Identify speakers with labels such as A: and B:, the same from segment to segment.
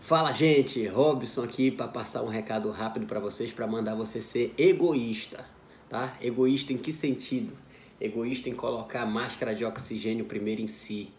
A: Fala, gente, Robson aqui para passar um recado rápido para vocês para mandar você ser egoísta, tá? Egoísta em que sentido? Egoísta em colocar a máscara de oxigênio primeiro em si.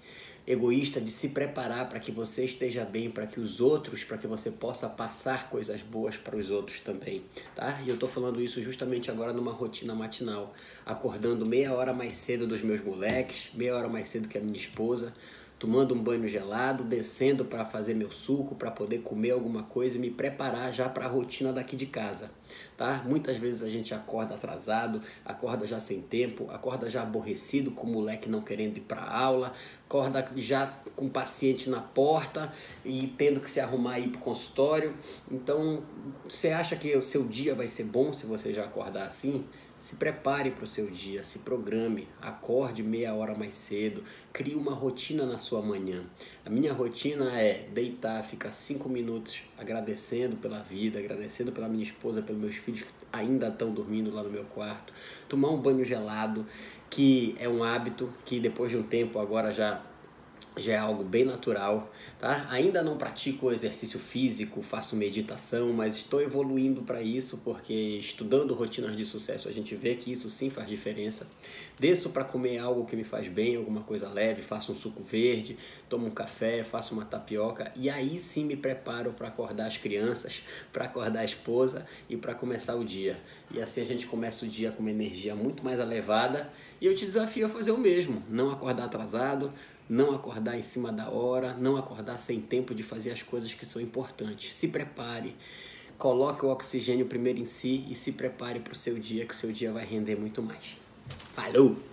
A: Egoísta de se preparar para que você esteja bem, para que os outros, para que você possa passar coisas boas para os outros também, tá? E eu tô falando isso justamente agora numa rotina matinal, acordando meia hora mais cedo dos meus moleques, meia hora mais cedo que a minha esposa, tomando um banho gelado, descendo para fazer meu suco, para poder comer alguma coisa e me preparar já para a rotina daqui de casa, tá? Muitas vezes a gente acorda atrasado, acorda já sem tempo, acorda já aborrecido com o moleque não querendo ir para aula, acorda já com o paciente na porta e tendo que se arrumar ir para o consultório. Então, você acha que o seu dia vai ser bom se você já acordar assim? Se prepare para o seu dia, se programe, acorde meia hora mais cedo, crie uma rotina na sua manhã. A minha rotina é deitar, ficar cinco minutos agradecendo pela vida, agradecendo pela minha esposa, pelos meus filhos que ainda estão dormindo lá no meu quarto, tomar um banho gelado, que é um hábito que depois de um tempo agora já já é algo bem natural, tá? Ainda não pratico exercício físico, faço meditação, mas estou evoluindo para isso porque estudando rotinas de sucesso a gente vê que isso sim faz diferença. Desço para comer algo que me faz bem, alguma coisa leve, faço um suco verde, tomo um café, faço uma tapioca e aí sim me preparo para acordar as crianças, para acordar a esposa e para começar o dia. E assim a gente começa o dia com uma energia muito mais elevada e eu te desafio a fazer o mesmo, não acordar atrasado, não acordar em cima da hora, não acordar sem tempo de fazer as coisas que são importantes. Se prepare, coloque o oxigênio primeiro em si e se prepare para o seu dia, que o seu dia vai render muito mais. Falou!